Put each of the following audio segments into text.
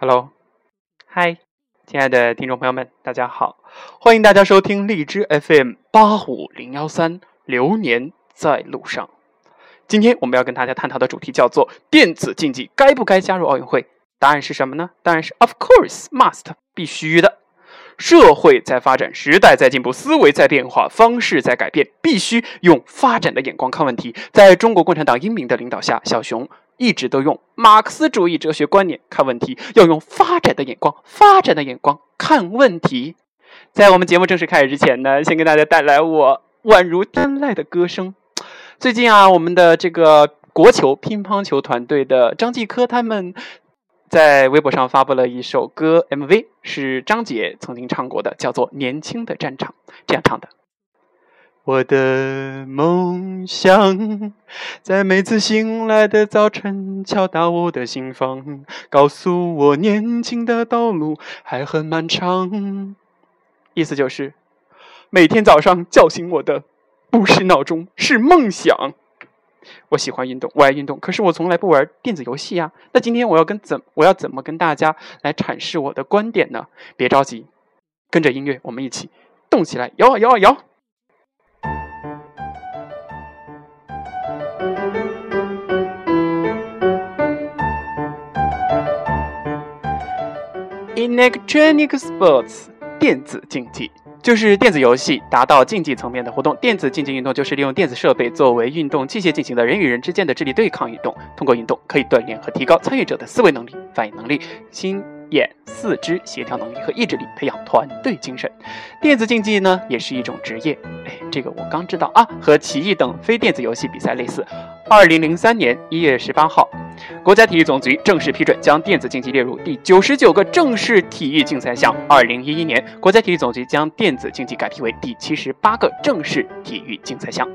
Hello，嗨，亲爱的听众朋友们，大家好，欢迎大家收听荔枝 FM 八五零幺三，流年在路上。今天我们要跟大家探讨的主题叫做电子竞技该不该加入奥运会？答案是什么呢？当然是 Of course, must，必须的。社会在发展，时代在进步，思维在变化，方式在改变，必须用发展的眼光看问题。在中国共产党英明的领导下，小熊一直都用马克思主义哲学观念看问题，要用发展的眼光、发展的眼光看问题。在我们节目正式开始之前呢，先给大家带来我宛如天籁的歌声。最近啊，我们的这个国球乒乓球团队的张继科他们。在微博上发布了一首歌 MV，是张杰曾经唱过的，叫做《年轻的战场》，这样唱的：我的梦想在每次醒来的早晨敲打我的心房，告诉我年轻的道路还很漫长。意思就是，每天早上叫醒我的不是闹钟，是梦想。我喜欢运动，我爱运动，可是我从来不玩电子游戏呀。那今天我要跟怎我要怎么跟大家来阐释我的观点呢？别着急，跟着音乐，我们一起动起来，摇啊摇啊摇。Electronic sports，电子竞技。就是电子游戏达到竞技层面的活动。电子竞技运动就是利用电子设备作为运动器械进行的人与人之间的智力对抗运动。通过运动可以锻炼和提高参与者的思维能力、反应能力、心眼四肢协调能力和意志力，培养团队精神。电子竞技呢，也是一种职业。哎，这个我刚知道啊，和棋艺等非电子游戏比赛类似。二零零三年一月十八号。国家体育总局正式批准将电子竞技列入第九十九个正式体育竞赛项。二零一一年，国家体育总局将电子竞技改批为第七十八个正式体育竞赛项。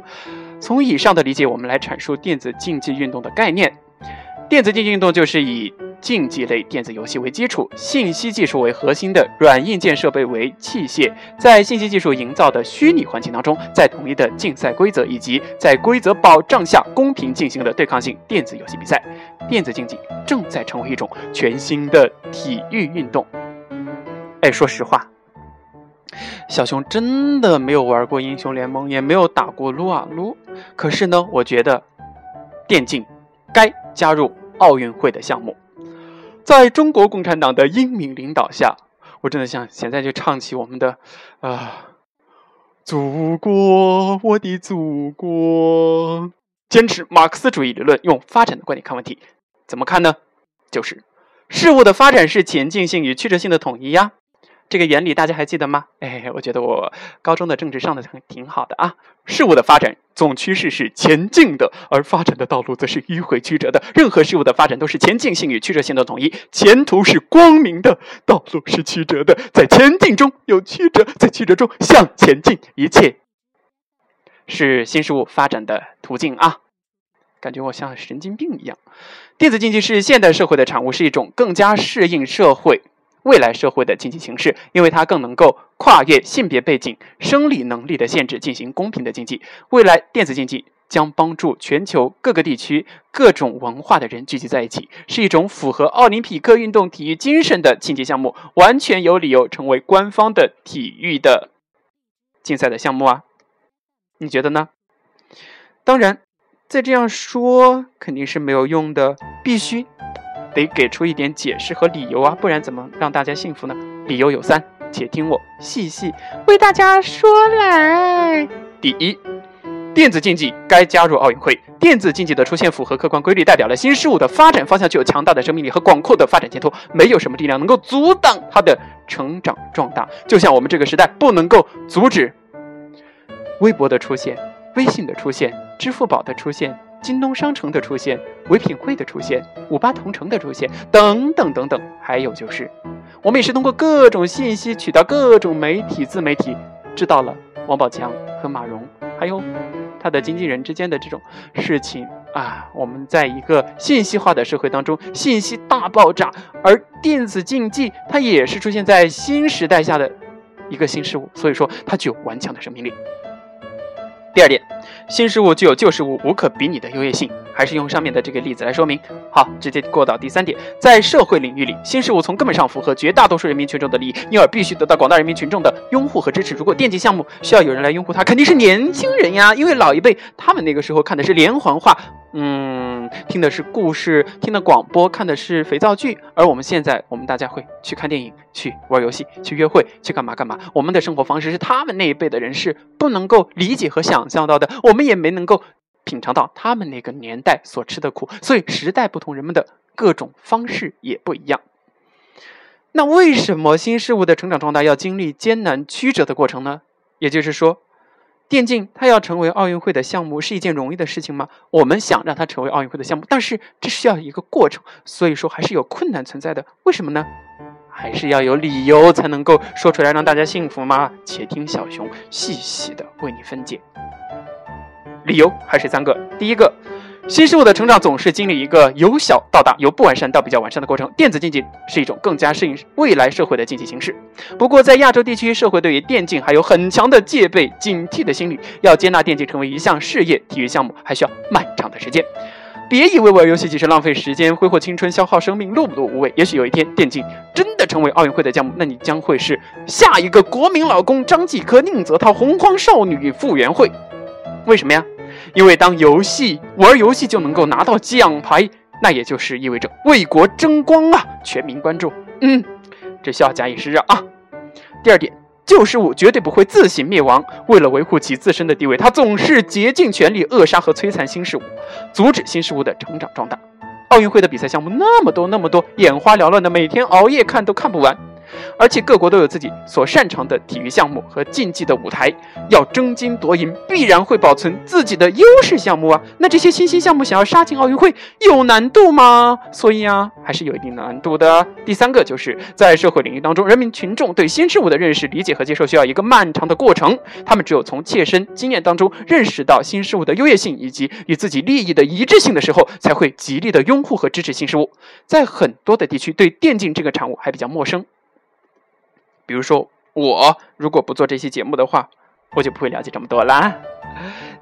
从以上的理解，我们来阐述电子竞技运动的概念。电子竞技运动就是以竞技类电子游戏为基础，信息技术为核心的软硬件设备为器械，在信息技术营造的虚拟环境当中，在统一的竞赛规则以及在规则保障下公平进行的对抗性电子游戏比赛。电子竞技正在成为一种全新的体育运动。哎，说实话，小熊真的没有玩过英雄联盟，也没有打过撸啊撸。可是呢，我觉得电竞该加入奥运会的项目。在中国共产党的英明领导下，我真的想现在就唱起我们的啊，祖国，我的祖国，坚持马克思主义理论，用发展的观点看问题，怎么看呢？就是事物的发展是前进性与曲折性的统一呀。这个原理大家还记得吗？哎，我觉得我高中的政治上的很挺好的啊。事物的发展总趋势是前进的，而发展的道路则是迂回曲折的。任何事物的发展都是前进性与曲折性的统一，前途是光明的，道路是曲折的。在前进中有曲折，在曲折中向前进，一切是新事物发展的途径啊！感觉我像神经病一样。电子竞技是现代社会的产物，是一种更加适应社会。未来社会的经济形势，因为它更能够跨越性别背景、生理能力的限制，进行公平的经济。未来电子竞技将帮助全球各个地区、各种文化的人聚集在一起，是一种符合奥林匹克运动体育精神的竞技项目，完全有理由成为官方的体育的竞赛的项目啊！你觉得呢？当然，再这样说肯定是没有用的，必须。得给出一点解释和理由啊，不然怎么让大家信服呢？理由有三，且听我细细为大家说来。第一，电子竞技该加入奥运会。电子竞技的出现符合客观规律，代表了新事物的发展方向具有强大的生命力和广阔的发展前途，没有什么力量能够阻挡它的成长壮大。就像我们这个时代不能够阻止微博的出现、微信的出现、支付宝的出现。京东商城的出现，唯品会的出现，五八同城的出现，等等等等，还有就是，我们也是通过各种信息渠道、各种媒体、自媒体，知道了王宝强和马蓉，还有他的经纪人之间的这种事情啊。我们在一个信息化的社会当中，信息大爆炸，而电子竞技它也是出现在新时代下的一个新事物，所以说它具有顽强的生命力。第二点，新事物具有旧事物无可比拟的优越性。还是用上面的这个例子来说明。好，直接过到第三点，在社会领域里，新事物从根本上符合绝大多数人民群众的利益，因而必须得到广大人民群众的拥护和支持。如果电竞项目需要有人来拥护它，肯定是年轻人呀，因为老一辈他们那个时候看的是连环画，嗯，听的是故事，听的广播，看的是肥皂剧，而我们现在，我们大家会去看电影，去玩游戏，去约会，去干嘛干嘛。我们的生活方式是他们那一辈的人是不能够理解和想象到的，我们也没能够。品尝到他们那个年代所吃的苦，所以时代不同，人们的各种方式也不一样。那为什么新事物的成长壮大要经历艰难曲折的过程呢？也就是说，电竞它要成为奥运会的项目是一件容易的事情吗？我们想让它成为奥运会的项目，但是这需要一个过程，所以说还是有困难存在的。为什么呢？还是要有理由才能够说出来让大家信服吗？且听小熊细细的为你分解。理由还是三个。第一个，新事物的成长总是经历一个由小到大、由不完善到比较完善的过程。电子竞技是一种更加适应未来社会的竞技形式。不过，在亚洲地区，社会对于电竞还有很强的戒备、警惕的心理。要接纳电竞成为一项事业体育项目，还需要漫长的时间。别以为玩游戏只是浪费时间、挥霍青春、消耗生命、碌碌无为。也许有一天，电竞真的成为奥运会的项目，那你将会是下一个国民老公张继科、宁泽涛、洪荒少女傅园慧。为什么呀？因为当游戏玩游戏就能够拿到奖牌，那也就是意味着为国争光啊！全民关注，嗯，这需要假以时日啊。第二点，旧事物绝对不会自行灭亡，为了维护其自身的地位，他总是竭尽全力扼杀和摧残新事物，阻止新事物的成长壮大。奥运会的比赛项目那么多那么多，眼花缭乱的，每天熬夜看都看不完。而且各国都有自己所擅长的体育项目和竞技的舞台，要争金夺银，必然会保存自己的优势项目啊。那这些新兴项目想要杀进奥运会，有难度吗？所以啊，还是有一定难度的。第三个就是在社会领域当中，人民群众对新事物的认识、理解和接受需要一个漫长的过程。他们只有从切身经验当中认识到新事物的优越性以及与自己利益的一致性的时候，才会极力的拥护和支持新事物。在很多的地区，对电竞这个产物还比较陌生。比如说，我如果不做这期节目的话，我就不会了解这么多啦。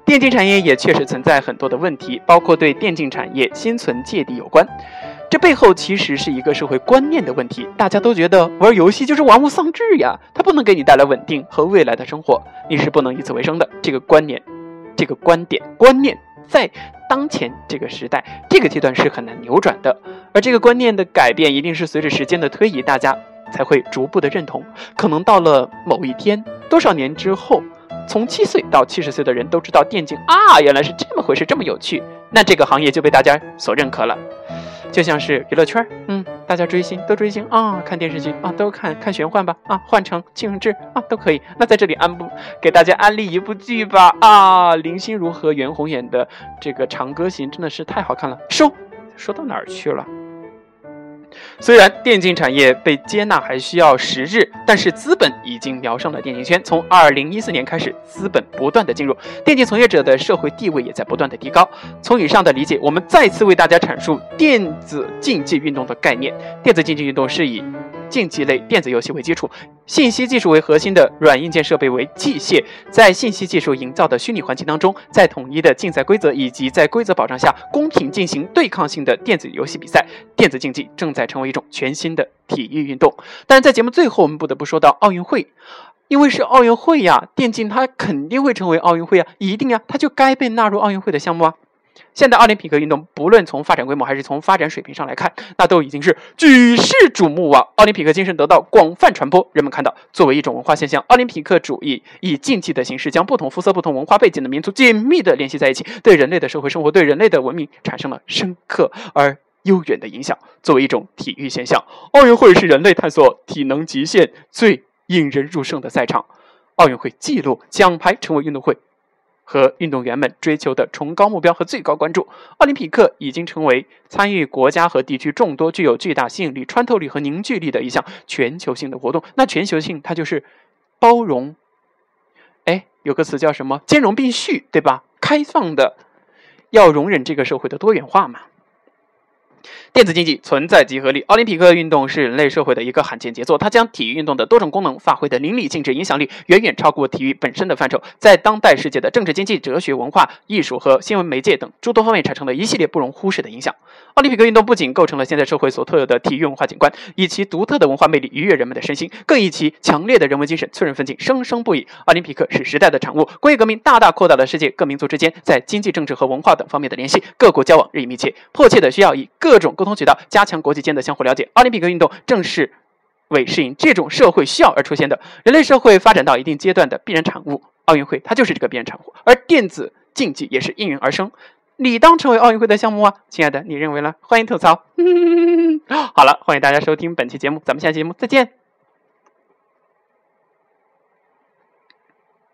电竞产业也确实存在很多的问题，包括对电竞产业心存芥蒂有关。这背后其实是一个社会观念的问题。大家都觉得玩游戏就是玩物丧志呀，它不能给你带来稳定和未来的生活，你是不能以此为生的。这个观念、这个观点、观念，在当前这个时代、这个阶段是很难扭转的。而这个观念的改变，一定是随着时间的推移，大家。才会逐步的认同，可能到了某一天，多少年之后，从七岁到七十岁的人都知道电竞啊，原来是这么回事，这么有趣，那这个行业就被大家所认可了。就像是娱乐圈，嗯，大家追星都追星啊，看电视剧啊，都看看玄幻吧啊，换成庆荣志啊，都可以。那在这里安不给大家安利一部剧吧啊，林心如和袁弘演的这个《长歌行》真的是太好看了。收，说到哪儿去了？虽然电竞产业被接纳还需要时日，但是资本已经瞄上了电竞圈。从二零一四年开始，资本不断的进入，电竞从业者的社会地位也在不断的提高。从以上的理解，我们再次为大家阐述电子竞技运动的概念。电子竞技运动是以竞技类电子游戏为基础，信息技术为核心的软硬件设备为器械，在信息技术营造的虚拟环境当中，在统一的竞赛规则以及在规则保障下公平进行对抗性的电子游戏比赛，电子竞技正在成为一种全新的体育运动。但是在节目最后，我们不得不说到奥运会，因为是奥运会呀，电竞它肯定会成为奥运会啊，一定呀，它就该被纳入奥运会的项目啊。现代奥林匹克运动，不论从发展规模还是从发展水平上来看，那都已经是举世瞩目啊！奥林匹克精神得到广泛传播，人们看到，作为一种文化现象，奥林匹克主义以竞技的形式将不同肤色、不同文化背景的民族紧密地联系在一起，对人类的社会生活、对人类的文明产生了深刻而悠远的影响。作为一种体育现象，奥运会是人类探索体能极限最引人入胜的赛场。奥运会记录奖牌，成为运动会。和运动员们追求的崇高目标和最高关注，奥林匹克已经成为参与国家和地区众多、具有巨大吸引力、穿透力和凝聚力的一项全球性的活动。那全球性，它就是包容，哎，有个词叫什么？兼容并蓄，对吧？开放的，要容忍这个社会的多元化嘛。电子竞技存在即合理。奥林匹克运动是人类社会的一个罕见杰作，它将体育运动的多种功能发挥的淋漓尽致，影响力远远超过体育本身的范畴，在当代世界的政治、经济、哲学、文化艺术和新闻媒介等诸多方面产生了一系列不容忽视的影响。奥林匹克运动不仅构成了现代社会所特有的体育文化景观，以其独特的文化魅力愉悦人们的身心，更以其强烈的人文精神催人奋进，生生不已。奥林匹克是时代的产物，工业革命大大扩大了世界各民族之间在经济、政治和文化等方面的联系，各国交往日益密切，迫切的需要以各各种沟通渠道加强国际间的相互了解。奥林匹克运动正是为适应这种社会需要而出现的，人类社会发展到一定阶段的必然产物。奥运会它就是这个必然产物，而电子竞技也是应运而生。理当成为奥运会的项目啊，亲爱的，你认为呢？欢迎吐槽。好了，欢迎大家收听本期节目，咱们下期节目再见。